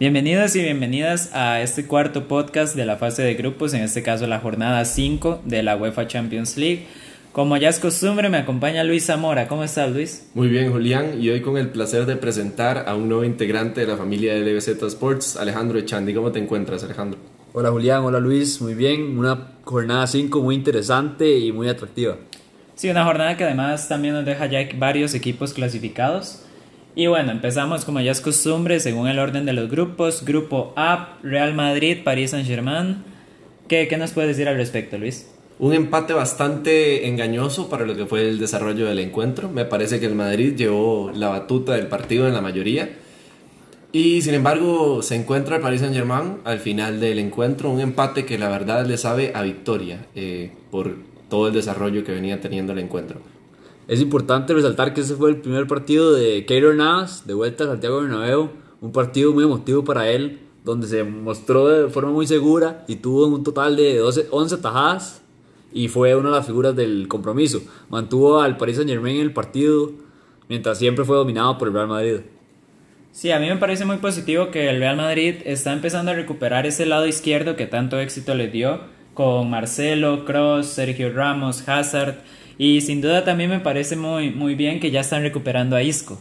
Bienvenidos y bienvenidas a este cuarto podcast de la fase de grupos, en este caso la jornada 5 de la UEFA Champions League. Como ya es costumbre, me acompaña Luis Zamora. ¿Cómo estás, Luis? Muy bien, Julián, y hoy con el placer de presentar a un nuevo integrante de la familia de LBZ Sports, Alejandro Echandi. ¿Cómo te encuentras, Alejandro? Hola, Julián. Hola, Luis. Muy bien. Una jornada 5 muy interesante y muy atractiva. Sí, una jornada que además también nos deja ya varios equipos clasificados. Y bueno, empezamos como ya es costumbre, según el orden de los grupos. Grupo A, Real Madrid, París Saint-Germain. ¿Qué, ¿Qué nos puedes decir al respecto, Luis? Un empate bastante engañoso para lo que fue el desarrollo del encuentro. Me parece que el Madrid llevó la batuta del partido en la mayoría. Y sin embargo se encuentra el Paris Saint Germain al final del encuentro, un empate que la verdad le sabe a victoria eh, por todo el desarrollo que venía teniendo el encuentro. Es importante resaltar que ese fue el primer partido de Keylor Navas de vuelta a Santiago Bernabéu, un partido muy emotivo para él, donde se mostró de forma muy segura y tuvo un total de 12, 11 tajadas y fue una de las figuras del compromiso. Mantuvo al Paris Saint Germain en el partido, mientras siempre fue dominado por el Real Madrid. Sí, a mí me parece muy positivo que el Real Madrid está empezando a recuperar ese lado izquierdo que tanto éxito le dio con Marcelo, Cross, Sergio Ramos, Hazard y sin duda también me parece muy, muy bien que ya están recuperando a Isco.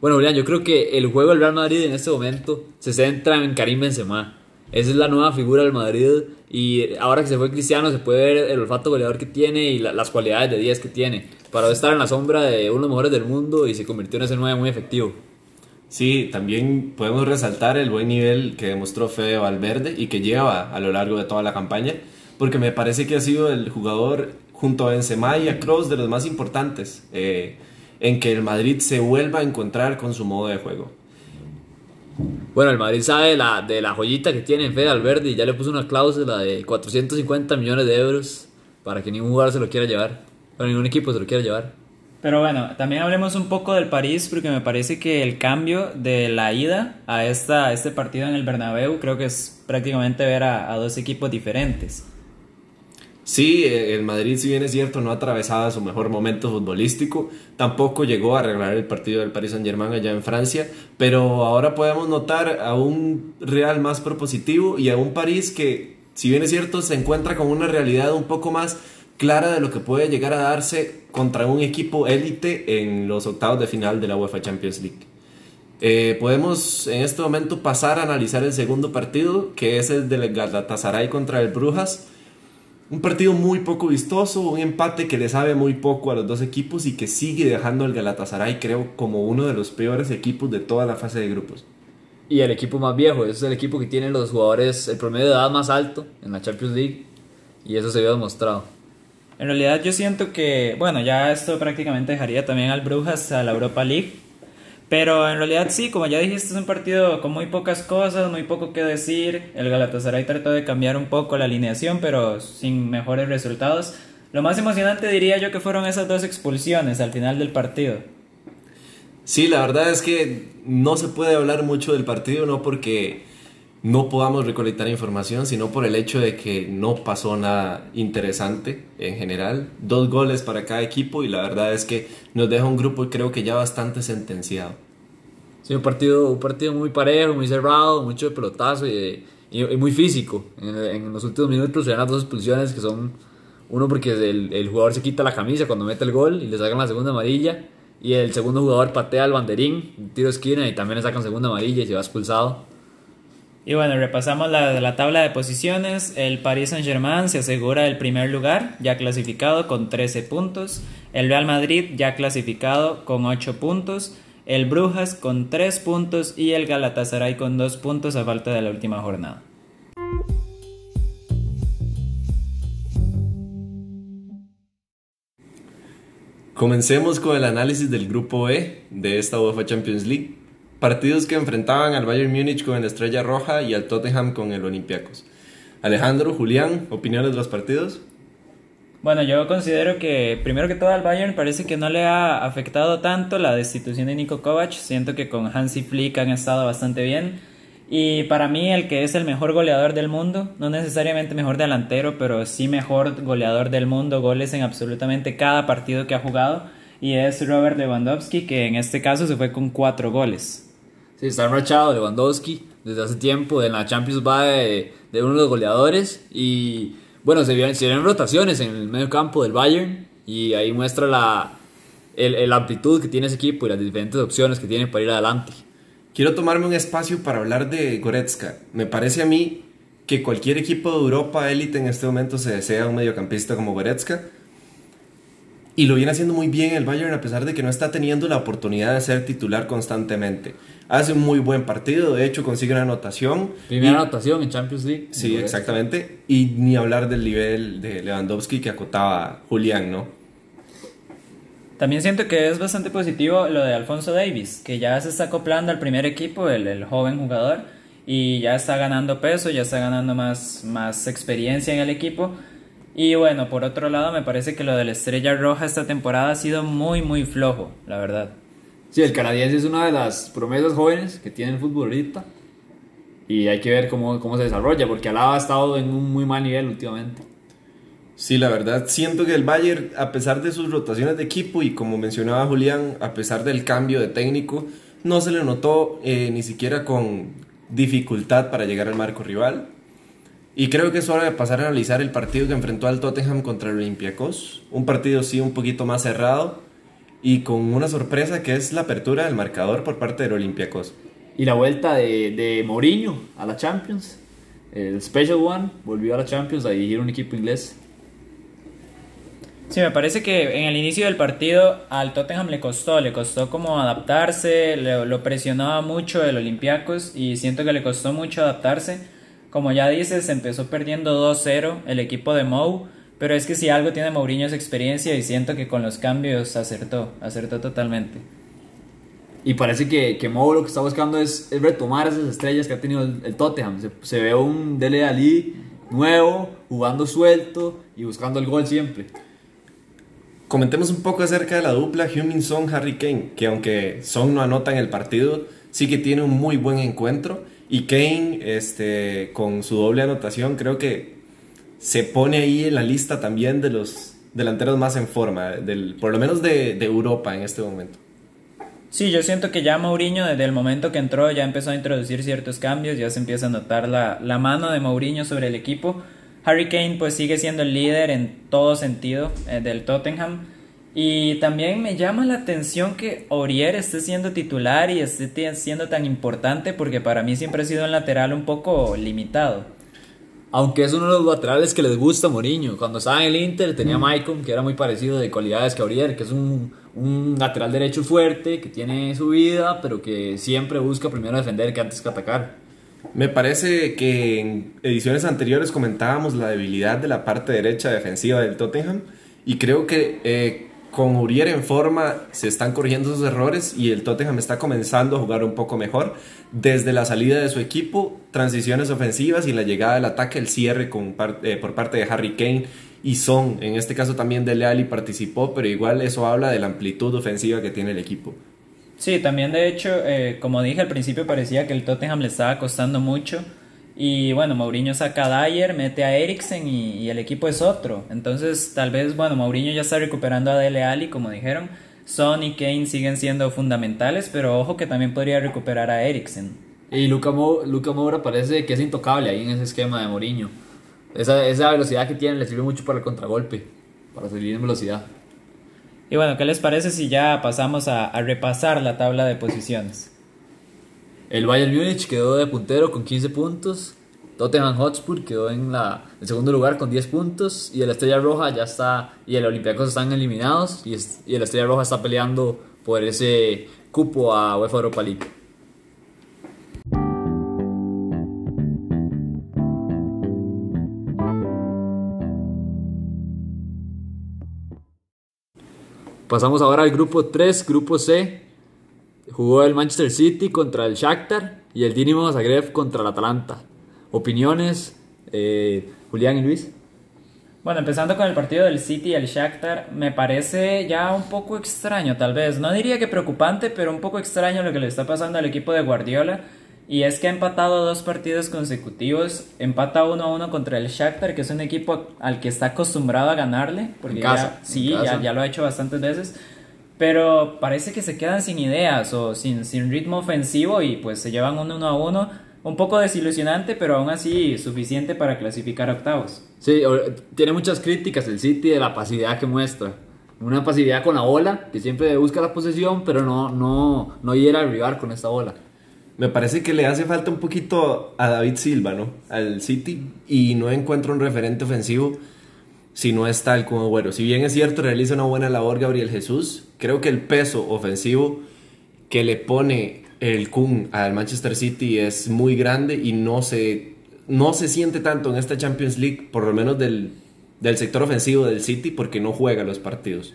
Bueno, Julián, yo creo que el juego del Real Madrid en este momento se centra en Karim Benzema. Esa es la nueva figura del Madrid y ahora que se fue Cristiano se puede ver el olfato goleador que tiene y las cualidades de 10 que tiene. Para estar en la sombra de uno de los mejores del mundo y se convirtió en ese 9 muy efectivo. Sí, también podemos resaltar el buen nivel que demostró Fede Valverde y que lleva a lo largo de toda la campaña, porque me parece que ha sido el jugador junto a Benzema y a Kroos de los más importantes eh, en que el Madrid se vuelva a encontrar con su modo de juego. Bueno, el Madrid sabe de la, de la joyita que tiene en Fede Valverde y ya le puso una cláusula de 450 millones de euros para que ningún jugador se lo quiera llevar, para ningún equipo se lo quiera llevar. Pero bueno, también hablemos un poco del París porque me parece que el cambio de la ida a, esta, este partido en el Bernabéu creo que es prácticamente ver a, a dos equipos diferentes. Sí, eh, el Madrid, si bien es cierto, no atravesaba su mejor momento futbolístico, tampoco llegó a arreglar el partido del Paris Saint-Germain allá en Francia, pero ahora podemos notar a un Real más propositivo y a un París que, si bien es cierto, se encuentra con una realidad un poco más clara de lo que puede llegar a darse contra un equipo élite en los octavos de final de la UEFA Champions League. Eh, podemos en este momento pasar a analizar el segundo partido, que es el del Galatasaray contra el Brujas un partido muy poco vistoso, un empate que le sabe muy poco a los dos equipos y que sigue dejando al Galatasaray, creo, como uno de los peores equipos de toda la fase de grupos. Y el equipo más viejo, es el equipo que tiene los jugadores, el promedio de edad más alto en la Champions League, y eso se vio demostrado. En realidad yo siento que, bueno, ya esto prácticamente dejaría también al Brujas a la Europa League, pero en realidad sí, como ya dijiste, es un partido con muy pocas cosas, muy poco que decir. El Galatasaray trató de cambiar un poco la alineación, pero sin mejores resultados. Lo más emocionante diría yo que fueron esas dos expulsiones al final del partido. Sí, la verdad es que no se puede hablar mucho del partido, no porque no podamos recolectar información, sino por el hecho de que no pasó nada interesante en general. Dos goles para cada equipo y la verdad es que nos deja un grupo creo que ya bastante sentenciado. Sí, un partido, un partido muy parejo, muy cerrado, mucho de pelotazo y, muy físico. En, los últimos minutos se dan las dos expulsiones que son uno porque el, el, jugador se quita la camisa cuando mete el gol y le sacan la segunda amarilla y el segundo jugador patea el banderín, tiro esquina y también le sacan segunda amarilla y se va expulsado. Y bueno, repasamos la, la tabla de posiciones. El Paris Saint-Germain se asegura el primer lugar, ya clasificado con 13 puntos. El Real Madrid ya clasificado con 8 puntos. El Brujas con 3 puntos y el Galatasaray con 2 puntos a falta de la última jornada. Comencemos con el análisis del grupo E de esta UEFA Champions League. Partidos que enfrentaban al Bayern Múnich con el Estrella Roja y al Tottenham con el Olympiacos. Alejandro, Julián, opiniones de los partidos. Bueno, yo considero que primero que todo al Bayern parece que no le ha afectado tanto la destitución de Niko Kovac. Siento que con Hansi Flick han estado bastante bien. Y para mí el que es el mejor goleador del mundo, no necesariamente mejor delantero, pero sí mejor goleador del mundo, goles en absolutamente cada partido que ha jugado, y es Robert Lewandowski, que en este caso se fue con cuatro goles. Sí, está enrachado Lewandowski. desde hace tiempo. En la Champions va de, de uno de los goleadores. Y bueno, se vieron, se rotaciones en el medio campo del Bayern. Y ahí muestra la, el, el amplitud que tiene ese equipo y las diferentes opciones que tiene para ir adelante. Quiero tomarme un espacio para hablar de Goretzka. Me parece a mí que cualquier equipo de Europa élite en este momento se desea un mediocampista como Goretzka. Y lo viene haciendo muy bien el Bayern a pesar de que no está teniendo la oportunidad de ser titular constantemente. Hace un muy buen partido, de hecho consigue una anotación. Primera Y- anotación en Champions League. Sí, exactamente. Y ni hablar del nivel de Lewandowski que acotaba Julián, ¿no? También siento que es bastante positivo lo de Alfonso Davis, que ya se está acoplando al primer equipo, el, el joven jugador, y ya está ganando peso, ya está ganando más, más experiencia en el equipo. Y bueno, por otro lado, me parece que lo de la Estrella Roja esta temporada ha sido muy, muy flojo, la verdad. Sí, el canadiense es una de las promesas jóvenes que tiene el fútbol ahorita. Y hay que ver cómo, cómo se desarrolla, porque Alaba ha estado en un muy mal nivel últimamente. Sí, la verdad, siento que el Bayern, a pesar de sus rotaciones de equipo y como mencionaba Julián, a pesar del cambio de técnico, no se le notó eh, ni siquiera con dificultad para llegar al marco rival. Y creo que es hora de pasar a analizar el partido que enfrentó al Tottenham contra el Olympiacos. Un partido sí un poquito más cerrado y con una sorpresa que es la apertura del marcador por parte del Olympiacos. Y la vuelta de, de Mourinho a la Champions, el Special One, volvió a la Champions a dirigir un equipo inglés. Sí, me parece que en el inicio del partido al Tottenham le costó, le costó como adaptarse, le- lo presionaba mucho el Olympiacos y siento que le costó mucho adaptarse. Como ya dices, empezó perdiendo 2-0 el equipo de Mou, pero es que si algo tiene Mourinho es experiencia y siento que con los cambios acertó, acertó totalmente. Y parece que, que Mou lo que está buscando es, es retomar esas estrellas que ha tenido el, el Tottenham. Se, se ve un Dele Ali nuevo, jugando suelto y buscando el gol siempre. Comentemos un poco acerca de la dupla Heung-Min Son-Harry Kane, que aunque Son no anota en el partido, sí que tiene un muy buen encuentro. Y Kane, este, con su doble anotación, creo que se pone ahí en la lista también de los delanteros más en forma, del, por lo menos de, Europa en este momento. Sí, yo siento que ya Mourinho desde el momento que entró ya empezó a introducir ciertos cambios, ya se empieza a notar la, la mano de Mourinho sobre el equipo. Harry Kane pues sigue siendo el líder en todo sentido eh, del Tottenham. Y también me llama la atención que Aurier esté siendo titular y esté siendo tan importante porque para mí siempre ha sido un lateral un poco limitado. Aunque es uno de los laterales que les gusta a Mourinho. Cuando estaba en el Inter tenía a Maicon, que era muy parecido de cualidades que Aurier, que es un, un lateral derecho fuerte, que tiene su vida, pero que siempre busca primero defender que antes que atacar. Me parece que en ediciones anteriores comentábamos la debilidad de la parte derecha defensiva del Tottenham y creo que eh, con Urier en forma se están corrigiendo esos errores y el Tottenham está comenzando a jugar un poco mejor desde la salida de su equipo, transiciones ofensivas y la llegada del ataque, el cierre eh, por parte de Harry Kane y Son. En este caso también Dele Alli participó, pero igual eso habla de la amplitud ofensiva que tiene el equipo. Sí, también de hecho, eh, como dije al principio, parecía que el Tottenham le estaba costando mucho. Y bueno, Mourinho saca a Dyer, mete a Eriksen y, y el equipo es otro. Entonces, tal vez, bueno, Mourinho ya está recuperando a Dele Alli, como dijeron. Son y Kane siguen siendo fundamentales, pero ojo que también podría recuperar a Eriksen. Y Luca, Mo- Luka Moura parece que es intocable ahí en ese esquema de Mourinho. Esa, esa velocidad que tiene le sirve mucho para el contragolpe, para salir en velocidad. Y bueno, ¿qué les parece si ya pasamos a, a repasar la tabla de posiciones? El Bayern Múnich quedó de puntero con 15 puntos. Tottenham Hotspur quedó en la, el segundo lugar con 10 puntos. Y el Estrella Roja ya está. Y el Olympiacos están eliminados. Y, y el Estrella Roja está peleando por ese cupo a UEFA Europa League. Pasamos ahora al grupo 3, grupo C. Jugó el Manchester City contra el Shakhtar y el Dinamo Zagreb contra el Atalanta. Opiniones, eh, Julián y Luis. Bueno, empezando con el partido del City y el Shakhtar, me parece ya un poco extraño, tal vez. No diría que preocupante, pero un poco extraño lo que le está pasando al equipo de Guardiola. Y es que ha empatado dos partidos consecutivos. Empata 1 a 1 contra el Shakhtar, que es un equipo al que está acostumbrado a ganarle. Porque En ya- casa, en sí, casa. Ya, ya lo ha hecho bastantes veces. Pero parece que se quedan sin ideas o sin, sin ritmo ofensivo y pues se llevan un 1 a 1 un poco desilusionante, pero aún así suficiente para clasificar a octavos. Sí, tiene muchas críticas el City de la pasividad que muestra. Una pasividad con la bola, que siempre busca la posesión, pero no, no, no hiera al rival con esta bola. Me parece que le hace falta un poquito a David Silva, ¿no? Al City. Y no encuentro un referente ofensivo si no está el Kun Agüero. Si bien es cierto, realiza una buena labor Gabriel Jesús, creo que el peso ofensivo que le pone el Kun al Manchester City es muy grande y no se, no se siente tanto en esta Champions League, por lo menos del, del sector ofensivo del City, porque no juega los partidos.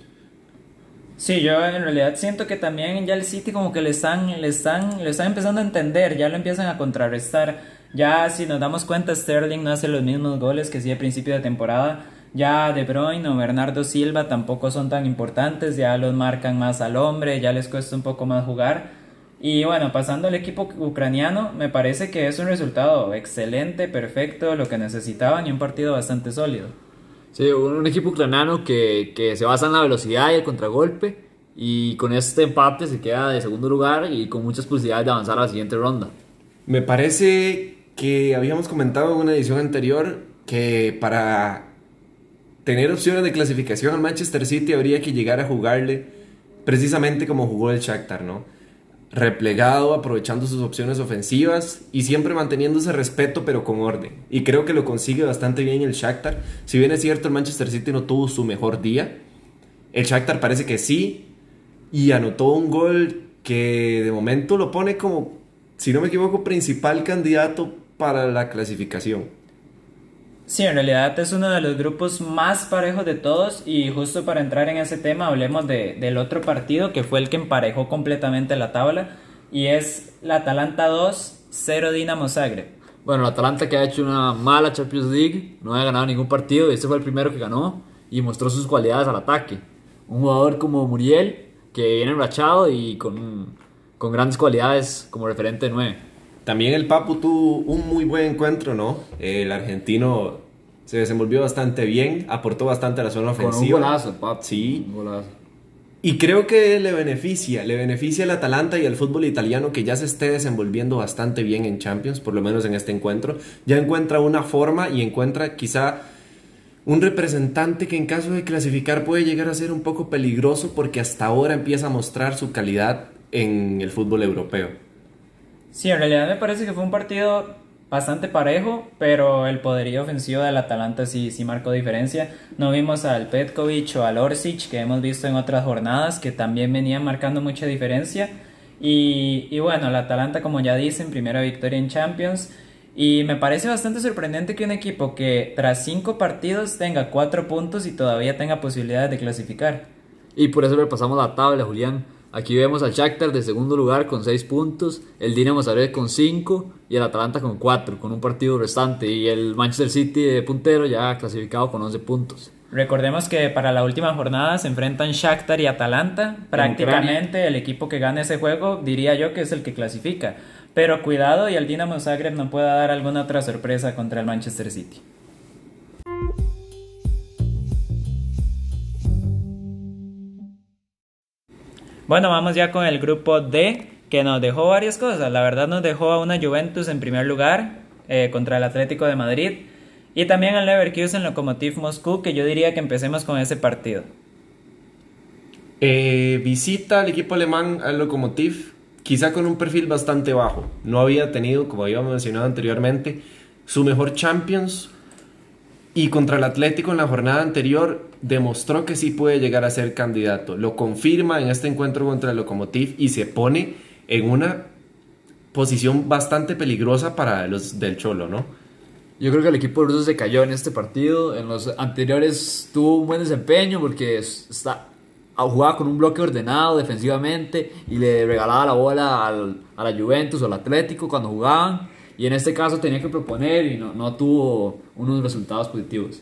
Sí, yo en realidad siento que también ya el City como que le están, le están, le están empezando a entender, ya lo empiezan a contrarrestar. Ya si nos damos cuenta, Sterling no hace los mismos goles que hacía a principio de temporada. Ya De Bruyne o Bernardo Silva tampoco son tan importantes, ya los marcan más al hombre, ya les cuesta un poco más jugar. Y bueno, pasando al equipo ucraniano, me parece que es un resultado excelente, perfecto, lo que necesitaban y un partido bastante sólido. Sí, un, un equipo ucraniano que, que se basa en la velocidad y el contragolpe. Y con este empate se queda de segundo lugar y con muchas posibilidades de avanzar a la siguiente ronda. Me parece que habíamos comentado en una edición anterior que para tener opciones de clasificación al Manchester City habría que llegar a jugarle precisamente como jugó el Shakhtar, ¿no? Replegado, aprovechando sus opciones ofensivas y siempre manteniendo ese respeto pero con orden. Y creo que lo consigue bastante bien el Shakhtar. Si bien es cierto el Manchester City no tuvo su mejor día, el Shakhtar parece que sí y anotó un gol que de momento lo pone como, si no me equivoco, principal candidato para la clasificación. Sí, en realidad es uno de los grupos más parejos de todos y justo para entrar en ese tema hablemos de, del otro partido que fue el que emparejó completamente la tabla y es la Atalanta 2, 0 Dinamo Zagreb. Bueno, el Atalanta que ha hecho una mala Champions League, no ha ganado ningún partido y este fue el primero que ganó y mostró sus cualidades al ataque. Un jugador como Muriel, que viene enrachado y con, con grandes cualidades como referente de 9. También el Papu tuvo un muy buen encuentro, ¿no? El argentino se desenvolvió bastante bien, aportó bastante a la zona Con un ofensiva. golazo, pap. Sí. Un golazo. Y creo que le beneficia, le beneficia al Atalanta y al fútbol italiano que ya se esté desenvolviendo bastante bien en Champions, por lo menos en este encuentro. Ya encuentra una forma y encuentra quizá un representante que en caso de clasificar puede llegar a ser un poco peligroso porque hasta ahora empieza a mostrar su calidad en el fútbol europeo. Sí, en realidad me parece que fue un partido bastante parejo, pero el poderío ofensivo del Atalanta sí, sí marcó diferencia. No vimos al Petkovic o al Orsic que hemos visto en otras jornadas que también venían marcando mucha diferencia. Y, y bueno, el Atalanta, como ya dicen, primera victoria en Champions. Y me parece bastante sorprendente que un equipo que tras cinco partidos tenga cuatro puntos y todavía tenga posibilidades de clasificar. Y por eso repasamos la tabla, Julián. Aquí vemos al Shakhtar de segundo lugar con 6 puntos, el Dinamo Zagreb con 5 y el Atalanta con 4, con un partido restante. Y el Manchester City de puntero ya clasificado con 11 puntos. Recordemos que para la última jornada se enfrentan Shakhtar y Atalanta. Prácticamente el equipo que gane ese juego diría yo que es el que clasifica. Pero cuidado y el Dinamo Zagreb no pueda dar alguna otra sorpresa contra el Manchester City. Bueno, vamos ya con el grupo D, que nos dejó varias cosas. La verdad nos dejó a una Juventus en primer lugar eh, contra el Atlético de Madrid y también al Leverkusen Lokomotiv Moscú, que yo diría que empecemos con ese partido. Eh, visita al equipo alemán al Lokomotiv, quizá con un perfil bastante bajo. No había tenido, como habíamos mencionado anteriormente, su mejor Champions. Y contra el Atlético en la jornada anterior demostró que sí puede llegar a ser candidato. Lo confirma en este encuentro contra el Lokomotiv y se pone en una posición bastante peligrosa para los del Cholo, ¿no? Yo creo que el equipo ruso se cayó en este partido. En los anteriores tuvo un buen desempeño porque está, jugaba con un bloque ordenado defensivamente y le regalaba la bola al, a la Juventus o al Atlético cuando jugaban. Y en este caso tenía que proponer y no, no tuvo unos resultados positivos.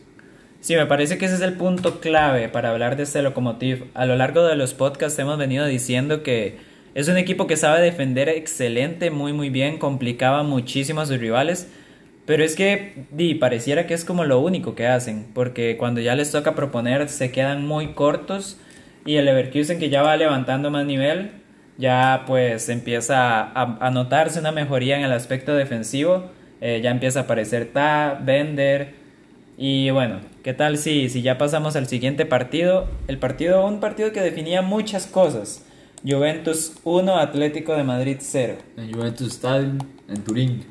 Sí, me parece que ese es el punto clave para hablar de este Lokomotiv. A lo largo de los podcasts hemos venido diciendo que es un equipo que sabe defender excelente, muy muy bien, complicaba muchísimo a sus rivales. Pero es que di, pareciera que es como lo único que hacen, porque cuando ya les toca proponer se quedan muy cortos y el Leverkusen que ya va levantando más nivel ya pues empieza a, notarse una mejoría en el aspecto defensivo. Eh, ya empieza a aparecer Ta, Bender. Y bueno, ¿qué tal si, si ya pasamos al siguiente partido? El partido, un partido que definía muchas cosas. Juventus 1, Atlético de Madrid 0. En Juventus Stadium, en Turín.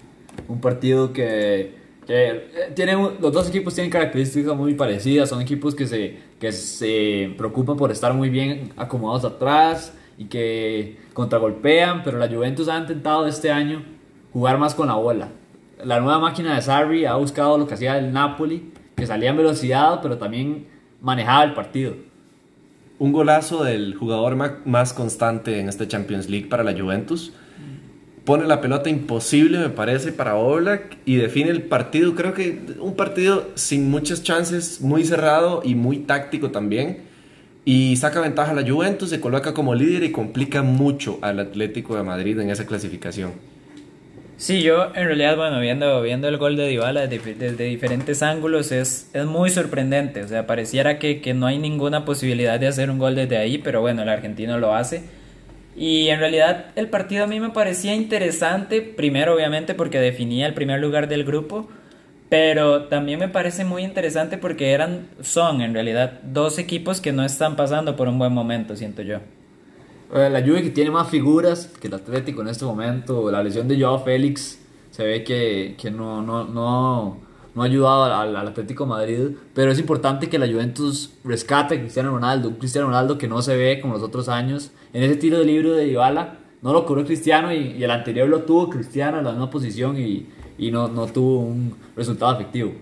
Un partido que, que eh, tiene, los dos equipos tienen características muy parecidas. Son equipos que se, que se preocupan por estar muy bien acomodados atrás y que contragolpean. Pero la Juventus ha intentado este año jugar más con la bola. La nueva máquina de Sarri ha buscado lo que hacía el Napoli, que salía en velocidad, pero también manejaba el partido un golazo del jugador más constante en esta Champions League para la Juventus. Pone la pelota imposible, me parece, para Oblak y define el partido. Creo que un partido sin muchas chances, muy cerrado y muy táctico también. Y saca ventaja a la Juventus, se coloca como líder y complica mucho al Atlético de Madrid en esa clasificación. Sí, yo en realidad, bueno, viendo, viendo el gol de Dybala desde, diferentes ángulos es, es muy sorprendente. O sea, pareciera que, que, no hay ninguna posibilidad de hacer un gol desde ahí, pero bueno, el argentino lo hace. Y en realidad el partido a mí me parecía interesante, primero obviamente porque definía el primer lugar del grupo, pero también me parece muy interesante porque eran, son en realidad dos equipos que no están pasando por un buen momento, siento yo. Eh, la Juve que tiene más figuras que el Atlético en este momento, la lesión de Joao Félix se ve que, que no, no, no, no, ha ayudado al, al, Atlético Madrid, pero es importante que la Juventus rescate a Cristiano Ronaldo, un Cristiano Ronaldo que no se ve como los otros años. En ese tiro de libro de Dybala no lo cobró Cristiano y, y, el anterior lo tuvo Cristiano en la misma posición y, y no, no tuvo un resultado efectivo.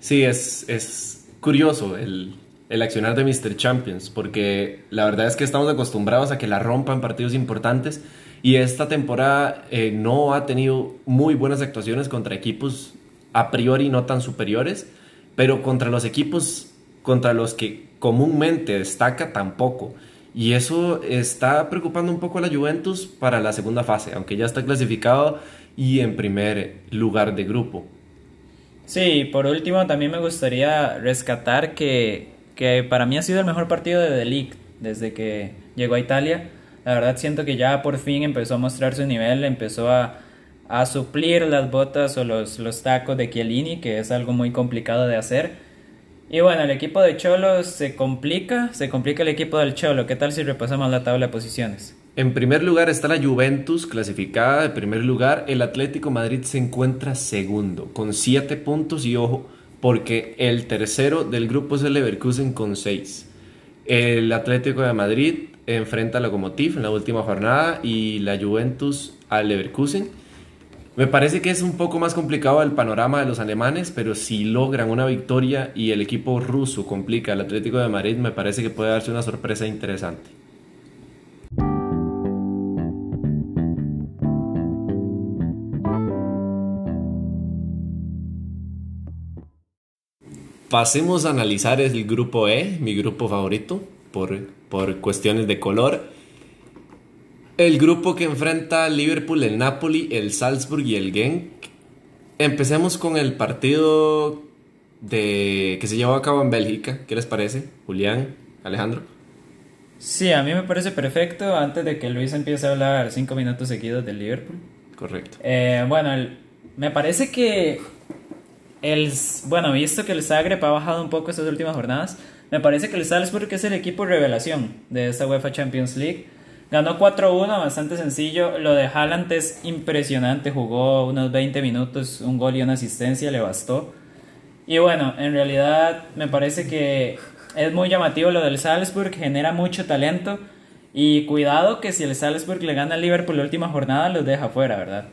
Sí, es, es curioso el, el accionar de Mr. Champions, porque la verdad es que estamos acostumbrados a que la rompan partidos importantes y esta temporada eh, no ha tenido muy buenas actuaciones contra equipos a priori no tan superiores, pero contra los equipos contra los que comúnmente destaca tampoco. Y eso está preocupando un poco a la Juventus para la segunda fase, aunque ya está clasificado y en primer lugar de grupo. Sí, por último también me gustaría rescatar que que para mí ha sido el mejor partido de The desde que llegó a Italia. La verdad siento que ya por fin empezó a mostrar su nivel, empezó a, a suplir las botas o los, los tacos de Chiellini, que es algo muy complicado de hacer. Y bueno, el equipo de Cholo se complica, se complica el equipo del Cholo. ¿Qué tal si repasamos la tabla de posiciones? En primer lugar está la Juventus, clasificada de primer lugar. El Atlético Madrid se encuentra segundo, con 7 puntos y ojo, porque el tercero del grupo es el Leverkusen con 6. El Atlético de Madrid enfrenta al Lokomotiv en la última jornada y la Juventus al Leverkusen. Me parece que es un poco más complicado el panorama de los alemanes, pero si logran una victoria y el equipo ruso complica al Atlético de Madrid, me parece que puede darse una sorpresa interesante. Pasemos a analizar el grupo E, mi grupo favorito, por, por cuestiones de color. El grupo que enfrenta Liverpool, el Napoli, el Salzburg y el Genk. Empecemos con el partido de, que se llevó a cabo en Bélgica. ¿Qué les parece, Julián, Alejandro? Sí, a mí me parece perfecto. Antes de que Luis empiece a hablar cinco minutos seguidos del Liverpool. Correcto. Eh, bueno, me parece que el, bueno, visto que el Zagreb ha bajado un poco estas últimas jornadas, me parece que el Salzburg es el equipo revelación de esta UEFA Champions League. Ganó 4-1, bastante sencillo. Lo de Haaland es impresionante. Jugó unos 20 minutos, un gol y una asistencia, le bastó. Y bueno, en realidad me parece que es muy llamativo lo del Salzburg, genera mucho talento. Y cuidado que si el Salzburg le gana al Liverpool la última jornada, los deja fuera, ¿verdad?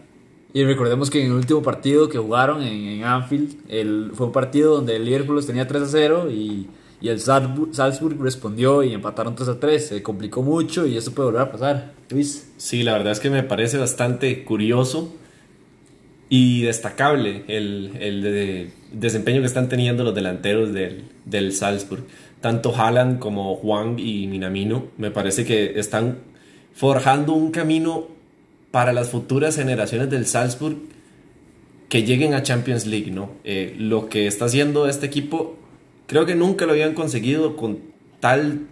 Y recordemos que en el último partido que jugaron en, Anfield, el, fue un partido donde el Liverpool los tenía 3 a 0 y, y el Salzburg, respondió y empataron 3 a 3. Se complicó mucho y eso puede volver a pasar. Luis. Sí, la verdad es que me parece bastante curioso y destacable el, el desempeño que están teniendo los delanteros del, del Salzburg. Tanto Haaland como Juan y Minamino me parece que están forjando un camino para las futuras generaciones del Salzburg que lleguen a Champions League, ¿no? Eh, lo que está haciendo este equipo, creo que nunca lo habían conseguido con tal,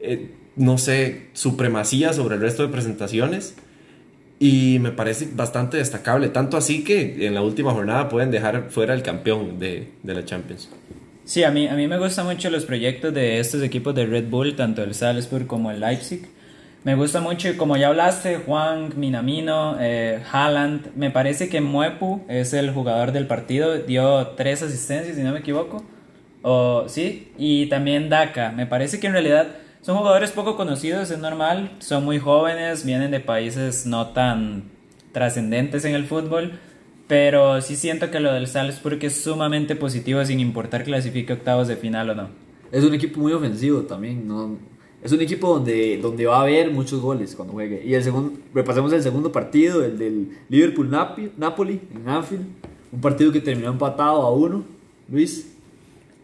eh, no sé, supremacía sobre el resto de presentaciones. Y me parece bastante destacable, tanto así que en la última jornada pueden dejar fuera el campeón de, de la Champions. Sí, a mí, a mí me gustan mucho los proyectos de estos equipos de Red Bull, tanto el Salzburg como el Leipzig. Me gusta mucho, como ya hablaste, Juan, Minamino, eh, Haaland. Me parece que Muepu es el jugador del partido, dio tres asistencias, si no me equivoco. O, sí, y también Daka. Me parece que en realidad son jugadores poco conocidos, es normal. Son muy jóvenes, vienen de países no tan trascendentes en el fútbol. Pero sí siento que lo del Salzburg es sumamente positivo sin importar clasifique octavos de final o no. Es un equipo muy ofensivo también, ¿no? Es un equipo donde, donde va a haber muchos goles cuando juegue. Y el segundo, repasemos el segundo partido, el del Liverpool-Napoli en Anfield. Un partido que terminó empatado a uno. Luis.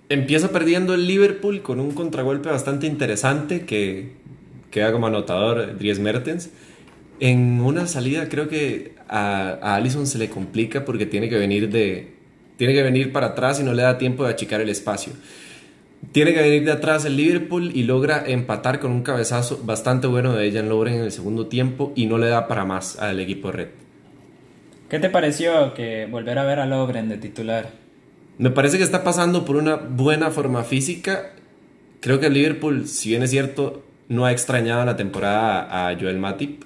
Empieza perdiendo el Liverpool con un contragolpe bastante interesante que queda como anotador Dries Mertens. En una salida creo que a, a Allison se le complica porque tiene que venir de tiene que venir para atrás y no le da tiempo de achicar el espacio. Tiene que venir de atrás el Liverpool y logra empatar con un cabezazo bastante bueno de Jan Lobren en el segundo tiempo y no le da para más al equipo red. ¿Qué te pareció que volver a ver a Lobren de titular? Me parece que está pasando por una buena forma física. Creo que el Liverpool, si bien es cierto, no ha extrañado la temporada a Joel Matip.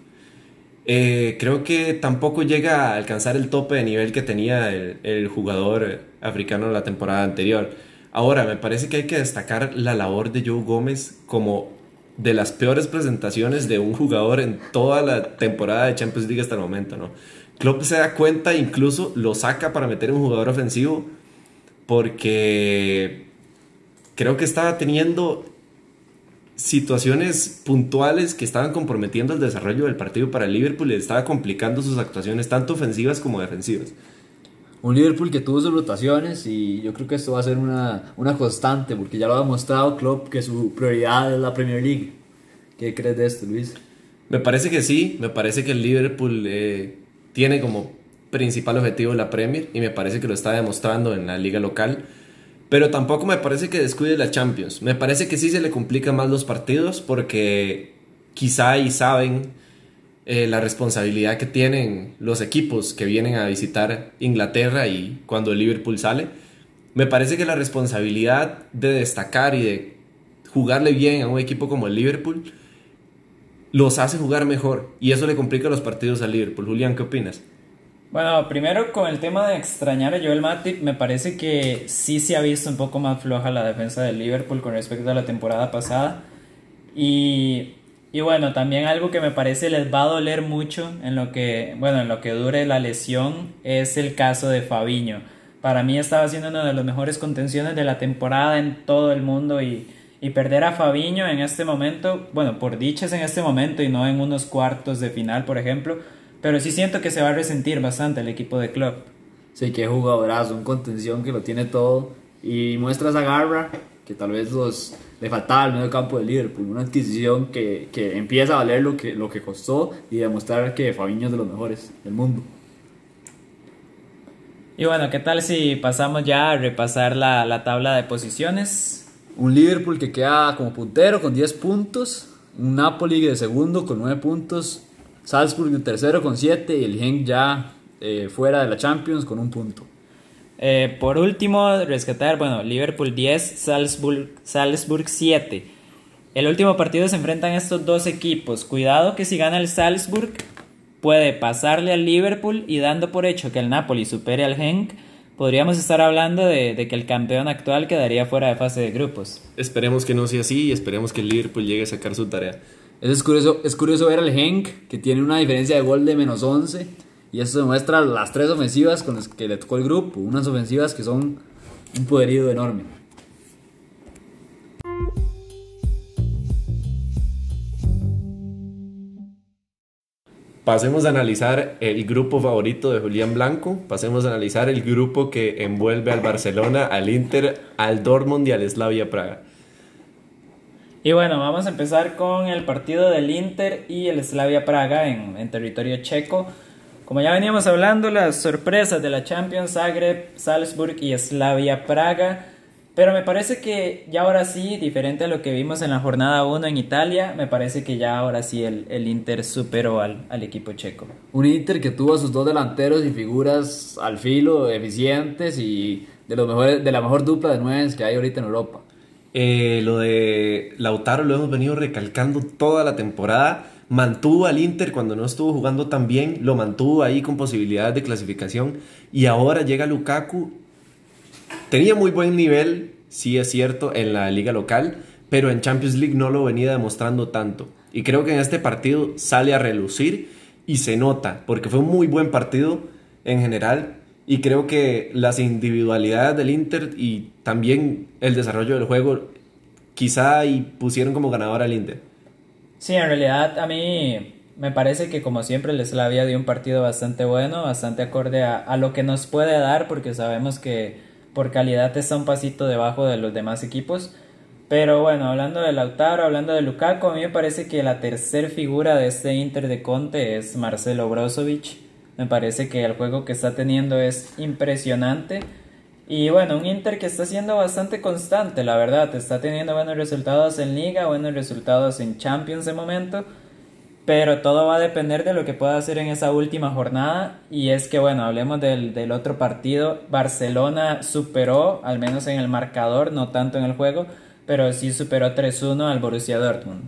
Eh, creo que tampoco llega a alcanzar el tope de nivel que tenía el, el jugador africano la temporada anterior. Ahora, me parece que hay que destacar la labor de Joe Gómez como de las peores presentaciones de un jugador en toda la temporada de Champions League hasta el momento, ¿no? Klopp se da cuenta, incluso lo saca para meter un jugador ofensivo porque creo que estaba teniendo situaciones puntuales que estaban comprometiendo el desarrollo del partido para el Liverpool y estaba complicando sus actuaciones tanto ofensivas como defensivas un Liverpool que tuvo sus rotaciones y yo creo que esto va a ser una, una constante porque ya lo ha demostrado Klopp que su prioridad es la Premier League. ¿Qué crees de esto, Luis? Me parece que sí, me parece que el Liverpool eh, tiene como principal objetivo la Premier y me parece que lo está demostrando en la liga local. Pero tampoco me parece que descuide la Champions. Me parece que sí se le complican más los partidos porque quizá y saben eh, la responsabilidad que tienen los equipos que vienen a visitar Inglaterra y cuando el Liverpool sale. Me parece que la responsabilidad de destacar y de jugarle bien a un equipo como el Liverpool los hace jugar mejor y eso le complica los partidos al Liverpool. Julián, ¿qué opinas? Bueno, primero con el tema de extrañar a Joel Matip, me parece que sí se ha visto un poco más floja la defensa del Liverpool con respecto a la temporada pasada. Y y bueno, también algo que me parece les va a doler mucho en lo que, bueno, en lo que dure la lesión es el caso de Fabiño. Para mí estaba siendo una de las mejores contenciones de la temporada en todo el mundo y, y perder a Fabiño en este momento, bueno, por dichas en este momento y no en unos cuartos de final, por ejemplo, pero sí siento que se va a resentir bastante el equipo de club. Sí, que jugadorazo, un contención que lo tiene todo y muestra esa garra que tal vez los le faltaba al medio campo del Liverpool. Una adquisición que, que, empieza a valer lo que, lo que costó y demostrar que Fabiño es de los mejores del mundo. Y bueno, ¿qué tal si pasamos ya a repasar la, la tabla de posiciones? Un Liverpool que queda como puntero con 10 puntos, un Napoli de segundo con 9 puntos, Salzburg de tercero con 7 y el Genk ya eh, fuera de la Champions con un punto. Eh, por último, rescatar, bueno, Liverpool 10, Salzburg, Salzburg 7. El último partido se enfrentan estos dos equipos. Cuidado que si gana el Salzburg puede pasarle al Liverpool y dando por hecho que el Napoli supere al Genk, podríamos estar hablando de, de, que el campeón actual quedaría fuera de fase de grupos. Esperemos que no sea así y esperemos que el Liverpool llegue a sacar su tarea. Es curioso, es curioso ver al Genk que tiene una diferencia de gol de menos 11 y eso demuestra las tres ofensivas con las que le tocó el grupo. Unas ofensivas que son un poderío enorme. Pasemos a analizar el grupo favorito de Julián Blanco. Pasemos a analizar el grupo que envuelve al Barcelona, al Inter, al Dortmund y al Slavia Praga. Y bueno, vamos a empezar con el partido del Inter y el Slavia Praga en, en territorio checo. Como ya veníamos hablando, las sorpresas de la Champions, Zagreb, Salzburg y Slavia Praga. Pero me parece que ya ahora sí, diferente a lo que vimos en la jornada 1 en Italia, me parece que ya ahora sí el, el Inter superó al, al, equipo checo. Un Inter que tuvo a sus dos delanteros y figuras al filo, eficientes y de, los mejores, de la mejor dupla de nueve que hay ahorita en Europa. Eh, lo de Lautaro lo hemos venido recalcando toda la temporada. Mantuvo al Inter cuando no estuvo jugando tan bien, lo mantuvo ahí con posibilidades de clasificación. Y ahora llega Lukaku Tenía muy buen nivel, sí es cierto, en la liga local, pero en Champions League no lo venía demostrando tanto. Y creo que en este partido sale a relucir y se nota, porque fue un muy buen partido en general. Y creo que las individualidades del Inter y también el desarrollo del juego quizá y pusieron como ganador al Inter. Sí, en realidad a mí me parece que como siempre el Slavia dio un partido bastante bueno, bastante acorde a, a lo que nos puede dar, porque sabemos que por calidad está un pasito debajo de los demás equipos. Pero bueno, hablando de Lautaro, hablando de Lukaku, a mí me parece que la tercer figura de este Inter de Conte es Marcelo Brozovic. Me parece que el juego que está teniendo es impresionante. Y bueno, un Inter que está siendo bastante constante, la verdad. Está teniendo buenos resultados en Liga, buenos resultados en Champions de momento. Pero todo va a depender de lo que pueda hacer en esa última jornada. Y es que, bueno, hablemos del, del, otro partido. Barcelona superó, al menos en el marcador, no tanto en el juego, pero sí superó 3-1 al Borussia Dortmund.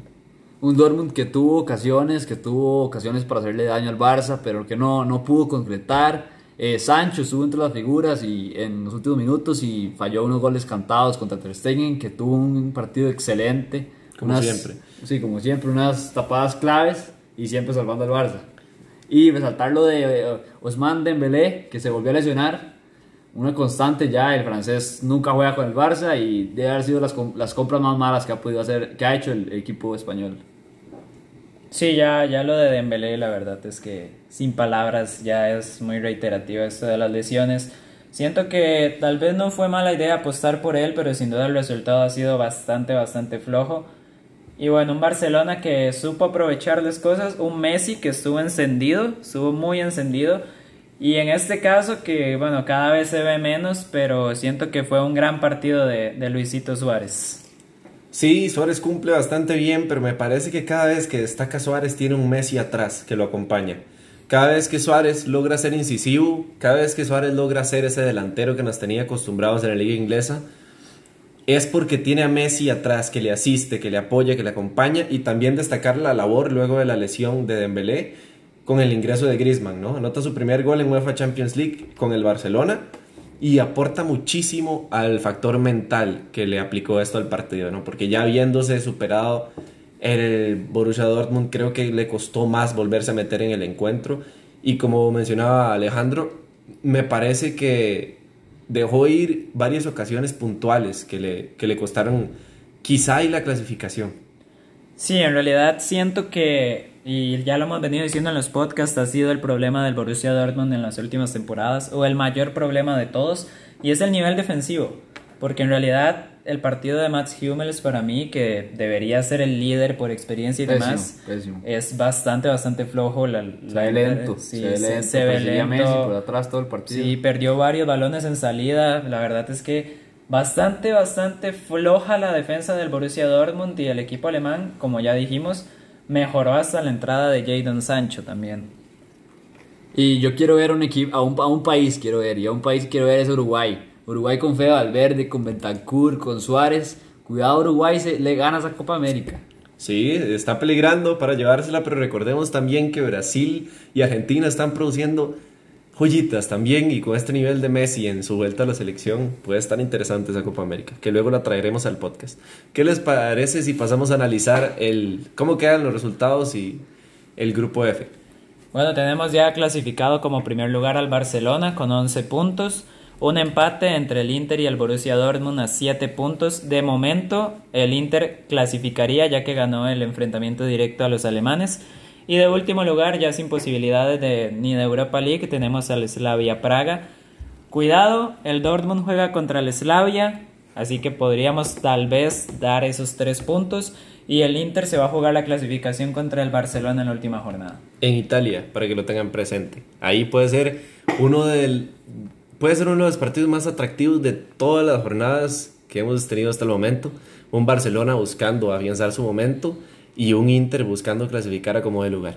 Un Dortmund que tuvo ocasiones, que tuvo ocasiones para hacerle daño al Barça, pero que no, no pudo concretar. Eh, Sancho estuvo entre las figuras y en los últimos minutos y falló unos goles cantados contra Ter Stegen, que tuvo un partido excelente. Como siempre Sí, como siempre, unas tapadas claves y siempre salvando al Barça. Y resaltar lo de eh, Osman Dembélé, que se volvió a lesionar. Una constante ya, el francés nunca juega con el Barça y debe haber sido las, las compras más malas que ha podido hacer, que ha hecho el equipo español. Sí, ya, ya lo de Dembélé, la verdad es que sin palabras ya es muy reiterativo esto de las lesiones. Siento que tal vez no fue mala idea apostar por él, pero sin duda el resultado ha sido bastante, bastante flojo. Y bueno, un Barcelona que supo aprovechar las cosas, un Messi que estuvo encendido, estuvo muy encendido. Y en este caso que, bueno, cada vez se ve menos, pero siento que fue un gran partido de, de Luisito Suárez. Sí, Suárez cumple bastante bien, pero me parece que cada vez que destaca Suárez tiene un Messi atrás que lo acompaña. Cada vez que Suárez logra ser incisivo, cada vez que Suárez logra ser ese delantero que nos tenía acostumbrados en la liga inglesa, es porque tiene a Messi atrás que le asiste, que le apoya, que le acompaña y también destacar la labor luego de la lesión de Dembélé con el ingreso de Griezmann, ¿no? Anota su primer gol en UEFA Champions League con el Barcelona y aporta muchísimo al factor mental que le aplicó esto al partido, ¿no? Porque ya habiéndose superado el Borussia Dortmund, creo que le costó más volverse a meter en el encuentro y como mencionaba Alejandro, me parece que dejó ir varias ocasiones puntuales que le, que le costaron quizá y la clasificación. Sí, en realidad siento que, y ya lo hemos venido diciendo en los podcasts, ha sido el problema del Borussia Dortmund en las últimas temporadas, o el mayor problema de todos, y es el nivel defensivo, porque en realidad el partido de Mats Hummels para mí, que debería ser el líder por experiencia y demás, es bastante, bastante flojo. La, se ve lento, sí, se ve lento, se ve lento. Messi por atrás todo el partido. Sí, perdió varios balones en salida. La verdad es que bastante, bastante floja la defensa del Borussia Dortmund y el equipo alemán, como ya dijimos, mejoró hasta la entrada de Jadon Sancho también. Y yo quiero ver un equipo, a un, a un país quiero ver, y a un país quiero ver es Uruguay Uruguay con Fede Valverde, con Bentancur, con Suárez. Cuidado, Uruguay se, le gana esa Copa América. Sí, está peligrando para llevársela, pero recordemos también que Brasil y Argentina están produciendo joyitas también y con este nivel de Messi en su vuelta a la selección puede estar interesante esa Copa América, que luego la traeremos al podcast. ¿Qué les parece si pasamos a analizar el cómo quedan los resultados y el grupo F? Bueno, tenemos ya clasificado como primer lugar al Barcelona con 11 puntos. Un empate entre el Inter y el Borussia Dortmund a 7 puntos. De momento, el Inter clasificaría ya que ganó el enfrentamiento directo a los alemanes. Y de último lugar, ya sin posibilidades de, ni de Europa League, tenemos al Slavia Praga. Cuidado, el Dortmund juega contra el Slavia, así que podríamos tal vez dar esos tres puntos. Y el Inter se va a jugar la clasificación contra el Barcelona en la última jornada. En Italia, para que lo tengan presente. Ahí puede ser uno del puede ser uno de los partidos más atractivos de todas las jornadas que hemos tenido hasta el momento. Un Barcelona buscando afianzar su momento y un Inter buscando clasificar a como de lugar.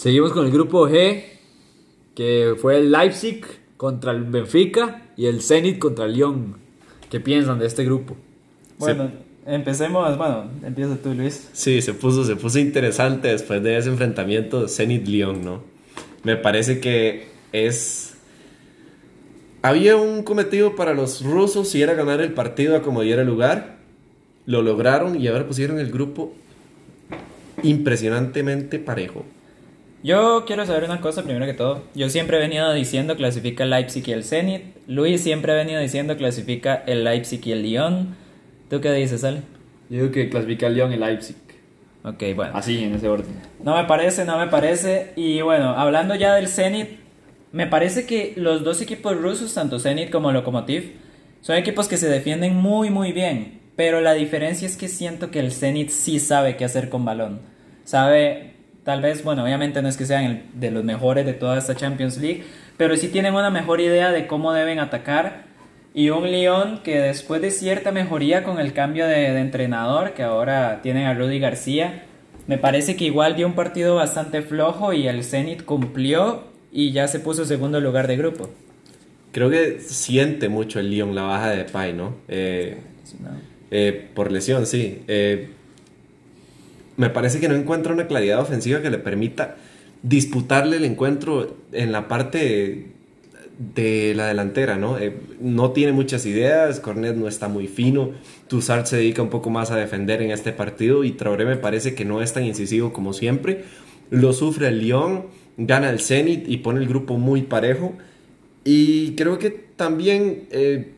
Seguimos con el grupo G, que fue el Leipzig contra el Benfica y el Zenit contra el Lyon. ¿Qué piensan de este grupo? Bueno, empecemos, bueno, empieza tú Luis. Sí, se puso, se puso interesante después de ese enfrentamiento Zenit-Lyon, ¿no? Me parece que es... Había un cometido para los rusos y era ganar el partido a como diera lugar. Lo lograron y ahora pusieron el grupo impresionantemente parejo. Yo quiero saber una cosa primero que todo. Yo siempre he venido diciendo clasifica el Leipzig y el Zenit. Luis siempre ha venido diciendo clasifica el Leipzig y el Lyon. ¿Tú qué dices, Ale? Yo digo que clasifica el Lyon y el Leipzig. Ok, bueno. Así, en ese orden. No me parece, no me parece. Y bueno, hablando ya del Zenit, me parece que los dos equipos rusos, tanto Zenit como Lokomotiv, son equipos que se defienden muy, muy bien. Pero la diferencia es que siento que el Zenit sí sabe qué hacer con balón. Sabe Tal vez, bueno, obviamente no es que sean de los mejores de toda esta Champions League, pero sí tienen una mejor idea de cómo deben atacar. Y un Lyon que después de cierta mejoría con el cambio de, entrenador, que ahora tienen a Rudy García, me parece que igual dio un partido bastante flojo y el Zenit cumplió y ya se puso segundo lugar de grupo. Creo que siente mucho el Lyon la baja de Pay, ¿no? Eh, eh, por lesión, sí. Eh, me parece que no encuentra una claridad ofensiva que le permita disputarle el encuentro en la parte de la delantera, ¿no? Eh, no tiene muchas ideas, Cornet no está muy fino, Tussart se dedica un poco más a defender en este partido y Traoré me parece que no es tan incisivo como siempre. Lo sufre el Lyon, gana el Zenit y pone el grupo muy parejo. Y creo que también eh,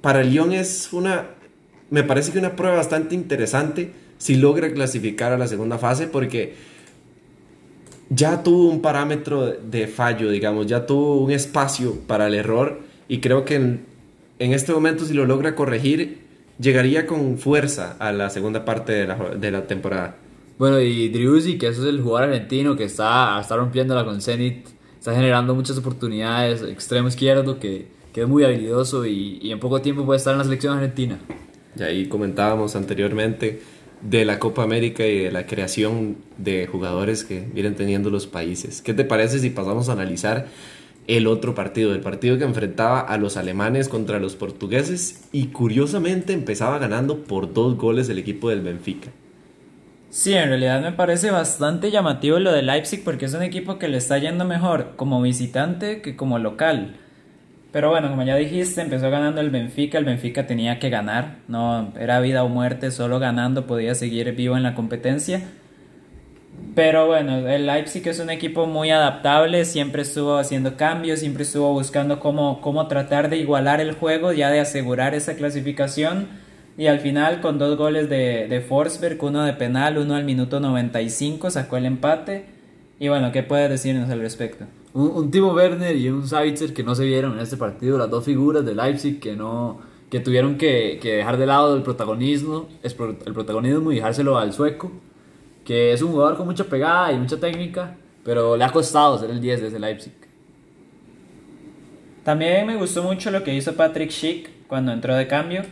para el Lyon es una, me parece que una prueba bastante interesante si logra clasificar a la segunda fase porque ya tuvo un parámetro de fallo, digamos, ya tuvo un espacio para el error y creo que en, este momento si lo logra corregir llegaría con fuerza a la segunda parte de la, de la temporada. Bueno, y Driussi, que eso es el jugador argentino que está, está rompiéndola con Zenit, está generando muchas oportunidades, extremo izquierdo, que, que es muy habilidoso y, y, en poco tiempo puede estar en la selección argentina. Y ahí comentábamos anteriormente de la Copa América y de la creación de jugadores que vienen teniendo los países. ¿Qué te parece si pasamos a analizar el otro partido, el partido que enfrentaba a los alemanes contra los portugueses y curiosamente empezaba ganando por dos goles el equipo del Benfica? Sí, en realidad me parece bastante llamativo lo de Leipzig porque es un equipo que le está yendo mejor como visitante que como local. Pero bueno, como ya dijiste, empezó ganando el Benfica, el Benfica tenía que ganar, no era vida o muerte, solo ganando podía seguir vivo en la competencia. Pero bueno, el Leipzig es un equipo muy adaptable, siempre estuvo haciendo cambios, siempre estuvo buscando cómo, cómo tratar de igualar el juego, ya de asegurar esa clasificación. Y al final, con dos goles de, de Forsberg, uno de penal, uno al minuto 95, sacó el empate. Y bueno, ¿qué puedes decirnos al respecto? Un, Timo Werner y un Savitzer que no se vieron en este partido, las dos figuras de Leipzig que no que tuvieron que, dejar de lado el protagonismo, el protagonismo y dejárselo al sueco, que es un jugador con mucha pegada y mucha técnica, pero le ha costado ser el 10 de ese Leipzig. También me gustó mucho lo que hizo Patrick Schick cuando entró de cambio.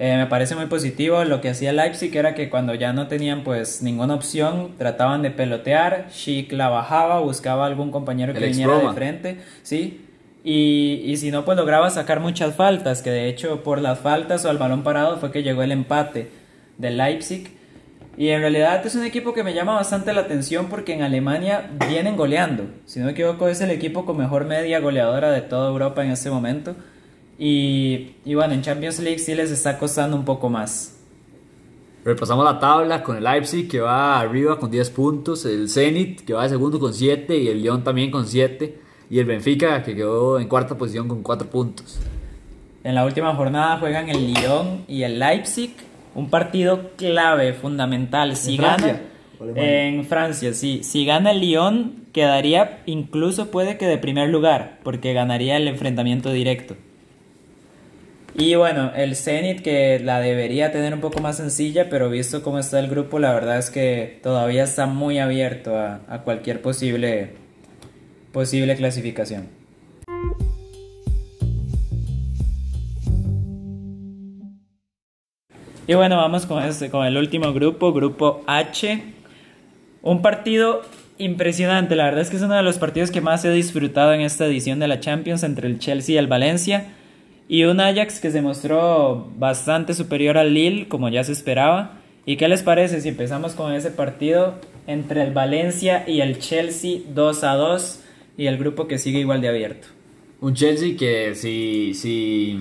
Eh, me parece muy positivo. Lo que hacía Leipzig era que cuando ya no tenían pues ninguna opción, trataban de pelotear. Schick la bajaba, buscaba algún compañero que viniera de frente, ¿sí? Y, y, si no, pues lograba sacar muchas faltas, que de hecho por las faltas o al balón parado fue que llegó el empate de Leipzig. Y en realidad es un equipo que me llama bastante la atención porque en Alemania vienen goleando. Si no me equivoco, es el equipo con mejor media goleadora de toda Europa en este momento. Y, bueno, en Champions League sí les está costando un poco más. Repasamos la tabla con el Leipzig que va arriba con 10 puntos, el Zenit que va de segundo con 7 y el Lyon también con 7 y el Benfica que quedó en cuarta posición con 4 puntos. En la última jornada juegan el Lyon y el Leipzig, un partido clave, fundamental. Si ¿En gana Francia? en Francia, sí. Si gana el Lyon quedaría incluso puede que de primer lugar porque ganaría el enfrentamiento directo. Y bueno, el Zenit que la debería tener un poco más sencilla, pero visto cómo está el grupo, la verdad es que todavía está muy abierto a, a cualquier posible, posible clasificación. Y bueno, vamos con, este, con el último grupo, grupo H. Un partido impresionante, la verdad es que es uno de los partidos que más he disfrutado en esta edición de la Champions entre el Chelsea y el Valencia. Y un Ajax que se mostró bastante superior al Lille, como ya se esperaba. ¿Y qué les parece si empezamos con ese partido entre el Valencia y el Chelsea 2 a 2 y el grupo que sigue igual de abierto? Un Chelsea que si, si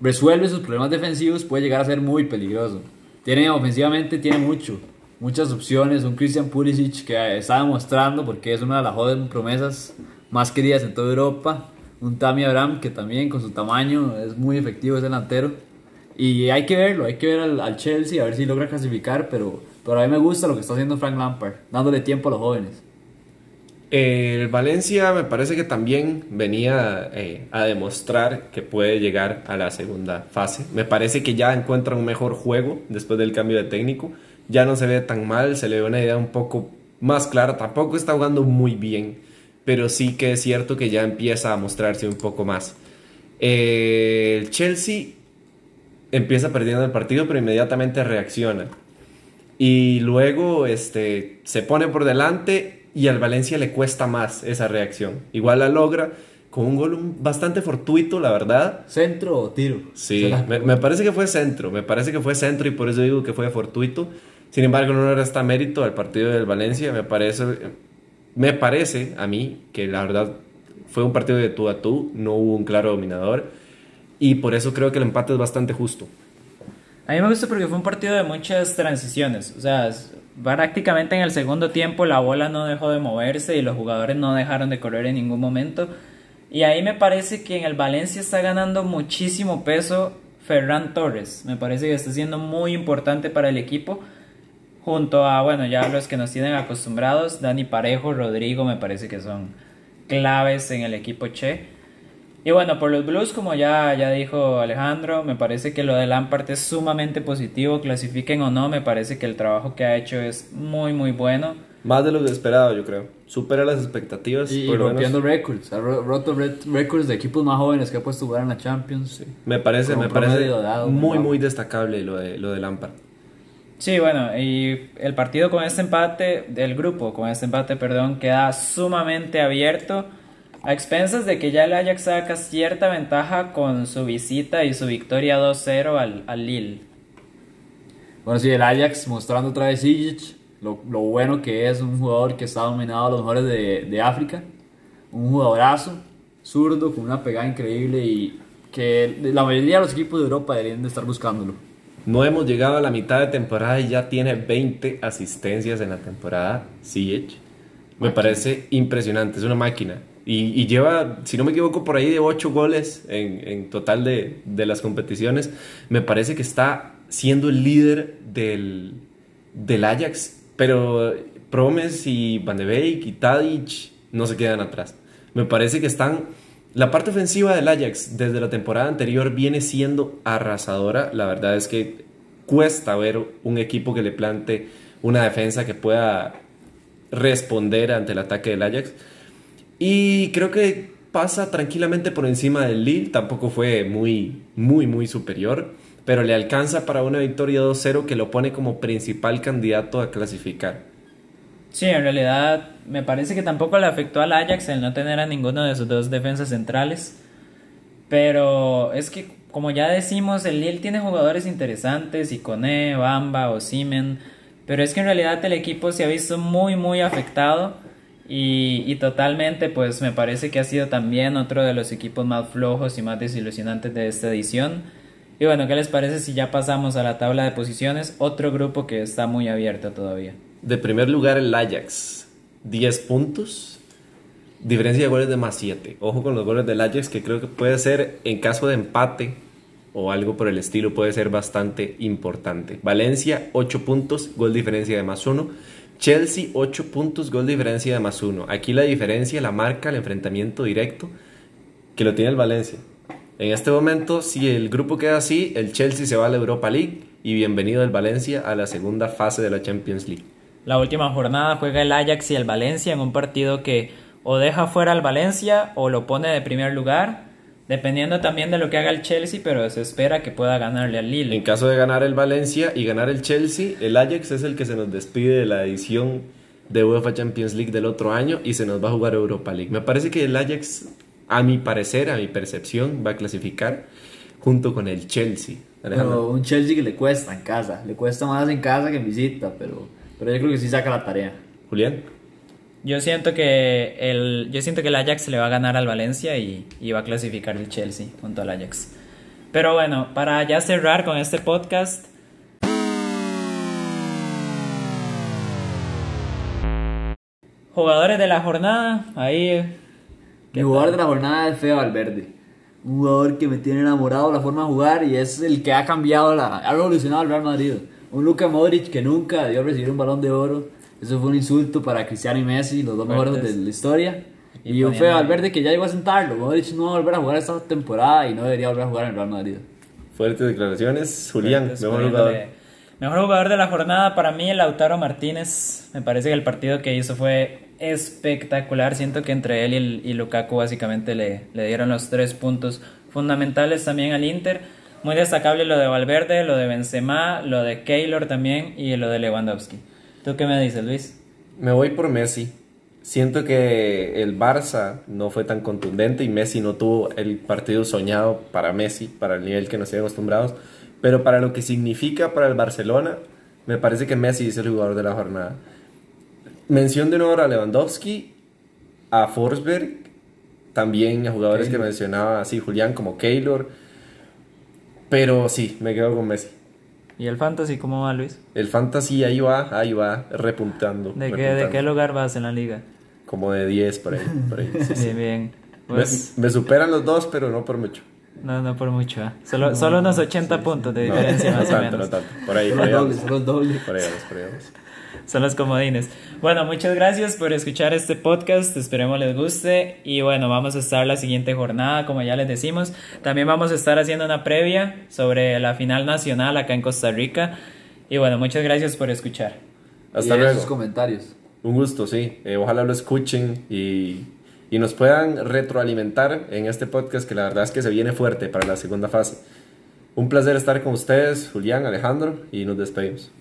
resuelve sus problemas defensivos puede llegar a ser muy peligroso. Tiene ofensivamente, tiene mucho, muchas opciones. Un Christian Pulisic que está demostrando porque es una de las jóvenes promesas más queridas en toda Europa un Tammy Abraham que también con su tamaño es muy efectivo, es delantero. Y hay que verlo, hay que ver al, Chelsea a ver si logra clasificar, pero, pero a mí me gusta lo que está haciendo Frank Lampard, dándole tiempo a los jóvenes. El Valencia me parece que también venía eh, a demostrar que puede llegar a la segunda fase. Me parece que ya encuentra un mejor juego después del cambio de técnico. Ya no se ve tan mal, se le ve una idea un poco más clara. Tampoco está jugando muy bien pero sí que es cierto que ya empieza a mostrarse un poco más. Eh, el Chelsea empieza perdiendo el partido, pero inmediatamente reacciona. Y luego este, se pone por delante y al Valencia le cuesta más esa reacción. Igual la logra con un gol bastante fortuito, la verdad. ¿Centro o tiro? Sí, me, me, parece que fue centro, me parece que fue centro y por eso digo que fue fortuito. Sin embargo, no le resta mérito al partido del Valencia, me parece me parece a mí que la verdad fue un partido de tú a tú, no hubo un claro dominador y por eso creo que el empate es bastante justo. A mí me gusta porque fue un partido de muchas transiciones, o sea, prácticamente en el segundo tiempo la bola no dejó de moverse y los jugadores no dejaron de correr en ningún momento. Y ahí me parece que en el Valencia está ganando muchísimo peso Ferran Torres. Me parece que está siendo muy importante para el equipo junto a, bueno, ya los que nos tienen acostumbrados, Dani Parejo, Rodrigo, me parece que son claves en el equipo Che. Y bueno, por los Blues, como ya, ya dijo Alejandro, me parece que lo de Lampard es sumamente positivo, clasifiquen o no, me parece que el trabajo que ha hecho es muy, muy bueno. Más de lo esperado, yo creo. Supera las expectativas. Y, rompiendo récords. Ha roto récords de equipos más jóvenes que ha puesto jugar en la Champions. Me parece, me parece muy, muy destacable lo de, lo de Lampard. Sí, bueno, y el partido con este empate, del grupo con este empate, perdón, queda sumamente abierto a expensas de que ya el Ajax saca cierta ventaja con su visita y su victoria 2-0 al, al, Lille. Bueno, sí, el Ajax mostrando otra vez lo, lo, bueno que es un jugador que está dominado a los mejores de, de África, un jugadorazo, zurdo, con una pegada increíble y que la mayoría de los equipos de Europa deberían de estar buscándolo. No hemos llegado a la mitad de temporada y ya tiene 20 asistencias en la temporada. CH. Me parece impresionante, es una máquina. Y, lleva, si no me equivoco, por ahí de 8 goles en, en total de, de, las competiciones. Me parece que está siendo el líder del, del Ajax. Pero Promes y Van de Beek y Tadic no se quedan atrás. Me parece que están la parte ofensiva del Ajax desde la temporada anterior viene siendo arrasadora. La verdad es que cuesta ver un equipo que le plante una defensa que pueda responder ante el ataque del Ajax. Y creo que pasa tranquilamente por encima del Lille. Tampoco fue muy, muy, muy superior. Pero le alcanza para una victoria 2-0 que lo pone como principal candidato a clasificar. Sí, en realidad me parece que tampoco le afectó al Ajax el no tener a ninguno de sus dos defensas centrales. Pero es que, como ya decimos, el Lille tiene jugadores interesantes, Iconé, Bamba o Simen. Pero es que en realidad el equipo se ha visto muy, muy afectado. Y, y, totalmente, pues me parece que ha sido también otro de los equipos más flojos y más desilusionantes de esta edición. Y bueno, ¿qué les parece si ya pasamos a la tabla de posiciones? Otro grupo que está muy abierto todavía. De primer lugar el Ajax, 10 puntos. Diferencia de goles de más 7. Ojo con los goles del Ajax que creo que puede ser en caso de empate o algo por el estilo puede ser bastante importante. Valencia 8 puntos, gol diferencia de más 1. Chelsea 8 puntos, gol diferencia de más 1. Aquí la diferencia la marca el enfrentamiento directo que lo tiene el Valencia. En este momento, si el grupo queda así, el Chelsea se va a la Europa League y bienvenido el Valencia a la segunda fase de la Champions League. La última jornada juega el Ajax y el Valencia en un partido que o deja fuera al Valencia o lo pone de primer lugar, dependiendo también de lo que haga el Chelsea, pero se espera que pueda ganarle al Lille. En caso de ganar el Valencia y ganar el Chelsea, el Ajax es el que se nos despide de la edición de UEFA Champions League del otro año y se nos va a jugar Europa League. Me parece que el Ajax, a mi parecer, a mi percepción, va a clasificar junto con el Chelsea. Un Chelsea que le cuesta en casa, le cuesta más en casa que en visita, pero, pero yo creo que sí saca la tarea. Julián. Yo siento que el, yo siento que el Ajax le va a ganar al Valencia y, y va a clasificar el Chelsea junto al Ajax. Pero bueno, para ya cerrar con este podcast, jugadores de la jornada, ahí Mi jugador de la jornada es Feo Valverde. Un jugador que me tiene enamorado la forma de jugar y es el que ha cambiado, la, ha revolucionado el Real Madrid. Un Luka Modric que nunca debió recibir un balón de oro. Eso fue un insulto para Cristiano y Messi, los dos mejores de la historia. Y Y, un Feo Valverde que ya llegó a sentarlo. Modric no va a volver a jugar esta temporada y no debería volver a jugar en el Real Madrid. Fuertes declaraciones. Julián, Fuertes mejor jugador. Mejor jugador de la jornada para mí, el Lautaro Martínez. Me parece que el partido que hizo fue espectacular. Siento que entre él y, y Lukaku básicamente le, le dieron los tres puntos fundamentales también al Inter. Muy destacable lo de Valverde, lo de Benzema, lo de Keylor también y lo de Lewandowski. ¿Tú qué me dices, Luis? Me voy por Messi. Siento que el Barça no fue tan contundente y Messi no tuvo el partido soñado para Messi, para el nivel que nos tienen acostumbrados. Pero para lo que significa para el Barcelona, me parece que Messi es el jugador de la jornada. Mención de honor a Lewandowski, a Forsberg, también a jugadores que mencionaba así Julián como Keylor. Pero sí, me quedo con Messi. ¿Y el Fantasy cómo va, Luis? El Fantasy ahí va, ahí va, repuntando. ¿De qué, repuntando. ¿De qué lugar vas en la liga? Como de 10 por ahí. Por ahí sí, sí. Bien, bien. Me, Pues, me superan los dos, pero no por mucho. no, no por mucho. ¿eh? Solo, solo unos 80 puntos de No, diferencia no más o tanto, menos. no tanto. Por ahí, por los ahí dobles, vamos. dobles. Por ahí vamos, por ahí vamos. Son los comodines. Bueno, muchas gracias por escuchar este podcast. Esperemos les guste. Y bueno, vamos a estar la siguiente jornada, como ya les decimos. También vamos a estar haciendo una previa sobre la final nacional acá en Costa Rica. Y bueno, muchas gracias por escuchar. Hasta y luego. esos comentarios. Un gusto, sí. Eh, ojalá lo escuchen y, y nos puedan retroalimentar en este podcast que la verdad es que se viene fuerte para la segunda fase. Un placer estar con ustedes, Julián, Alejandro, y nos despedimos.